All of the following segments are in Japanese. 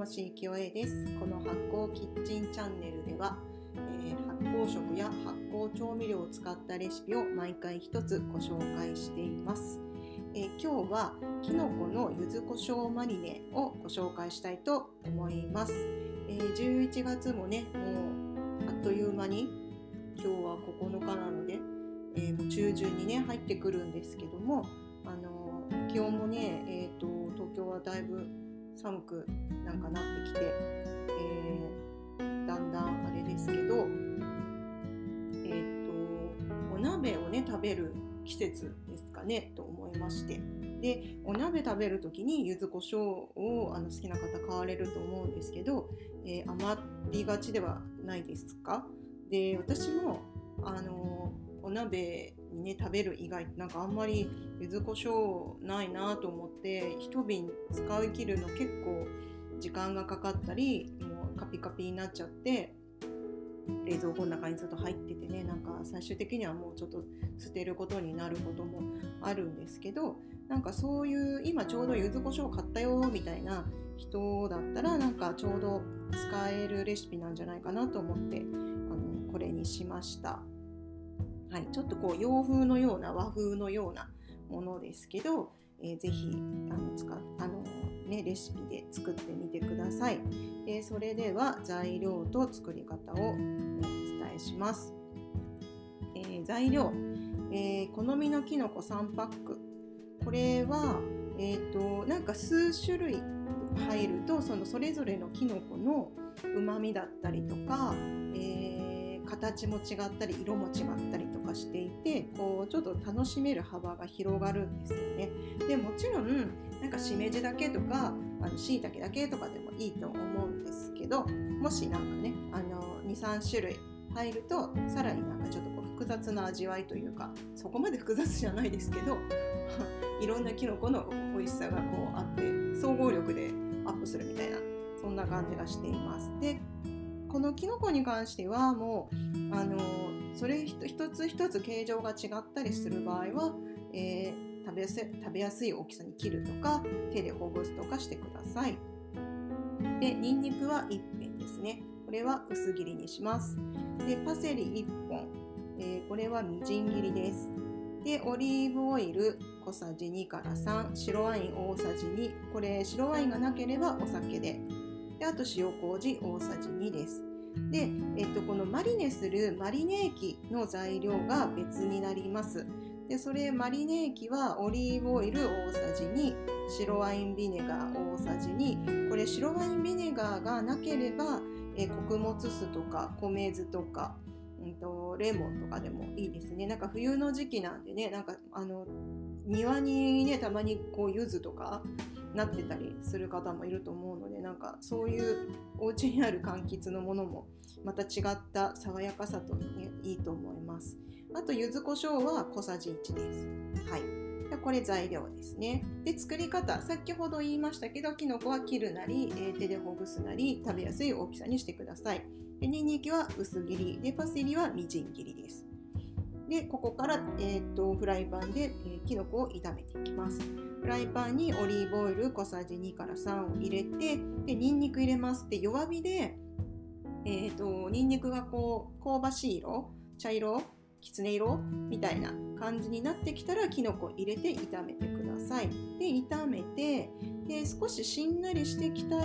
魂清江です。この発酵キッチンチャンネルでは、えー、発酵食や発酵調味料を使ったレシピを毎回一つご紹介しています、えー、今日はきのこの柚子胡椒マリネをご紹介したいと思います、えー、11月もねもうあっという間に今日は9日なので、えー、もう中旬にね入ってくるんですけどもあの気温もね、えーと東京はだいぶ寒くなんかなってきて、えー、だんだんあれですけど、えーと、お鍋をね食べる季節ですかねと思いまして。でお鍋食べる時に柚子胡椒をあの好きな方買われると思うんですけど、えー、余りがちではないですか？で私もあのお鍋にね食べる以外なんかあんまり柚子胡椒ないなと思って一瓶使い切るの結構時間がかかったりもうカピカピになっちゃって冷蔵庫の中にずっと入っててねなんか最終的にはもうちょっと捨てることになることもあるんですけどなんかそういう今ちょうど柚子胡椒買ったよみたいな人だったらなんかちょうど使えるレシピなんじゃないかなと思ってあのこれにしました。はい、ちょっとこう洋風のような和風のようなものですけど、えー、ぜひあの使あの、ね、レシピで作ってみてください。でそれでは材料と作り方をお伝えします。えー、材料、えー、好みのきのこ3パックこれは、えーと、なんか数種類入るとそのそれぞれのきのこのうまみだったりとか、えー形も違ったり色も違ったりとかしていてこうちょっと楽しめる幅が広がるんですよね。でもちろんなんかしめじだけとかあの椎茸だけとかでもいいと思うんですけどもしなんかねあの23種類入るとさらになんかちょっとこう複雑な味わいというかそこまで複雑じゃないですけど いろんなきのこの美味しさがこうあって総合力でアップするみたいなそんな感じがしています。でこのキノコに関してはもうあのそれ一つ一つ形状が違ったりする場合は、えー、食べやすい食べやすい大きさに切るとか手でほぐすとかしてください。でニンニクは1片ですね。これは薄切りにします。でパセリ1本、えー、これはみじん切りです。でオリーブオイル小さじ2から3白ワイン大さじ2これ白ワインがなければお酒でであと塩麹大さじ2です。で、えっと、このマリネするマリネ液の材料が別になります。でそれマリネ液はオリーブオイル大さじ2白ワインビネガー大さじ2これ白ワインビネガーがなければえ穀物酢とか米酢とか、うんと、レモンとかでもいいですねなんか冬の時期なんでねなんかあの庭にねたまにこう柚子とかなってたりする方もいると思うのでなんかそういうお家にある柑橘のものもまた違った爽やかさと、ね、いいと思います。あと柚子胡椒は小さじ1です。はい。これ材料ですね。で作り方先ほど言いましたけどきのこは切るなり、えー、手でほぐすなり食べやすい大きさにしてください。でニンニクは薄切り。でパセリはみじん切りです。でここから、えーと、フライパンで、えー、きのこを炒めていきます。フライパンにオリーブオイル小さじ2から3を入れてでニンニク入れます。で弱火で、えーと、ニンニクがこう香ばしい色茶色きつね色みたいな感じになってきたらきのこ入れて炒めてください。で炒めてで少ししんなりしてきたら、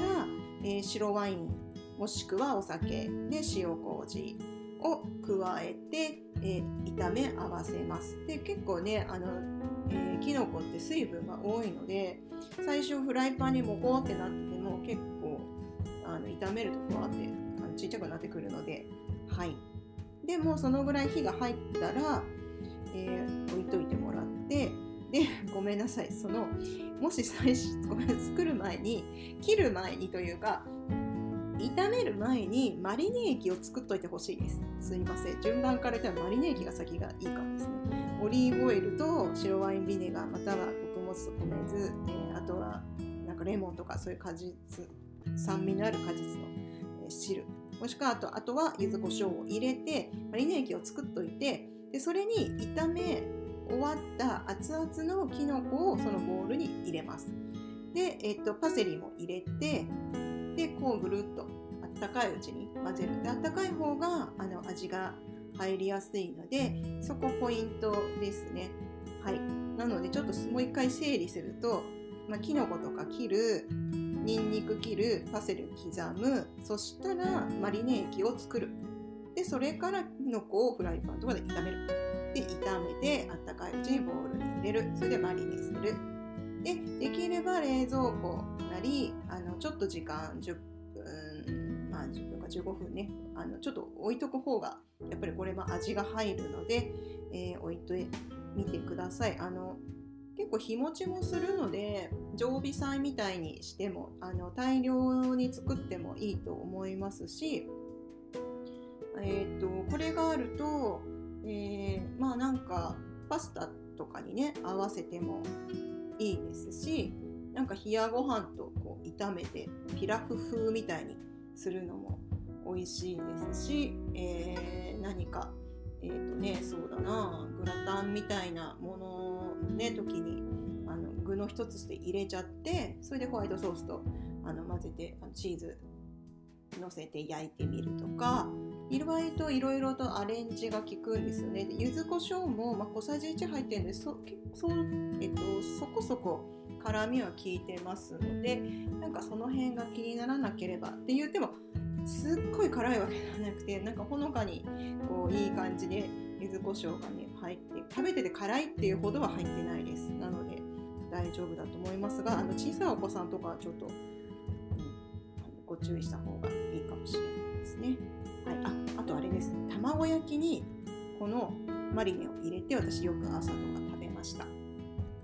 えー、白ワインもしくはお酒で塩麹。を加えて、えー、炒め合わせます。で結構ねあのえー、キノコって水分が多いので最初フライパンにモコってなってても結構あの炒めるとふわってあのちっちゃくなってくるのではい。でもそのぐらい火が入ったら、えー、置いといてもらってで ごめんなさい。そのもし最初ごめん作る前に切る前にというか炒める前にマリネ液を作っといてほしいです。すいません。順番から言ったらマリネ液が先がいいかもですね。オリーブオイルと白ワインビネガーまたは穀物酢米酢、えー、あとはなんかレモンとかそういう果実酸味のある果実の、えー、汁。もしくはあとあとは柚子胡椒を入れてマリネ液を作っといてでそれに炒め終わった熱々のきのこをそのボウルに入れます。で、えーと、パセリも入れてでこうぐるっとあったかいうちに混ぜる。であったかい方があの味が入りやすいのでそこポイントですね。はい。なのでちょっともう一回整理すると、まあ、きのことか切るにんにく切るパセリ刻むそしたらマリネ液を作る。でそれからきのこをフライパンとかで炒める。で炒めてあったかいうちにボウルに入れる。それでマリネする。でできれば冷蔵庫なりあのちょっと時間10分まあ10分か15分ね。あのちょっと置いとく方がやっぱりこれも味が入るので、えー、置いとみてください。あの結構日持ちもするので常備菜みたいにしてもあの大量に作ってもいいと思いますし、えー、とこれがあると、えー、まあなんかパスタとかにね合わせてもいいですしなんか冷やご飯とこう炒めてピラフ風みたいにするのも美味しいですし、えー、何かえ、ー、とねそうだなグラタンみたいなもののね時にあの具の一つして入れちゃってそれでホワイトソースとあの混ぜてあのチーズ乗せて焼いてみるとか意外といろいろとアレンジが効くんですよね。柚子胡椒も、まあ、小さじ1入ってるんでそそ,、えっと、そこそこ辛みは効いてますのでなんかその辺が気にならなければって言ってもすっごい辛いわけではなくてなんかほのかにこういい感じで柚子胡椒がね入って食べてて辛いっていうほどは入ってないですなので大丈夫だと思いますがあの小さいお子さんとかはちょっと、うん、ご注意した方がいいかもしれないですね。はい、ああとあれです。卵焼きにこのマリネを入れて私よく朝とか食べました。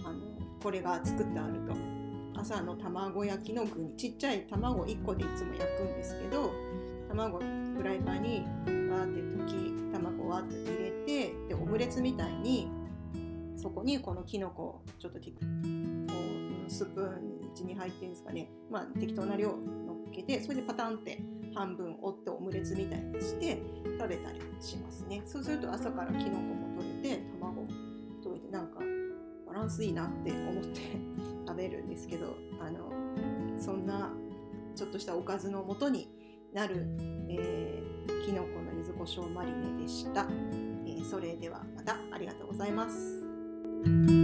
あのこれが作ってあると。朝の卵焼きの具にちっちゃい卵1個でいつも焼くんですけど卵フライパンにバーって溶き卵をわっと入れてでオムレツみたいにそこにこのきのこをちょっとスプーン12入ってるんですかね、まあ、適当な量乗っけてそれでパタンって半分折ってオムレツみたいにして食べたりしますね。そうすると朝からきのこも取れて卵も取れてなんかバランスいいなって思って 食べるんですけどあのそんなちょっとしたおかずのもとになる、えー、きのこの柚子胡椒マリネでした、えー、それではまたありがとうございます。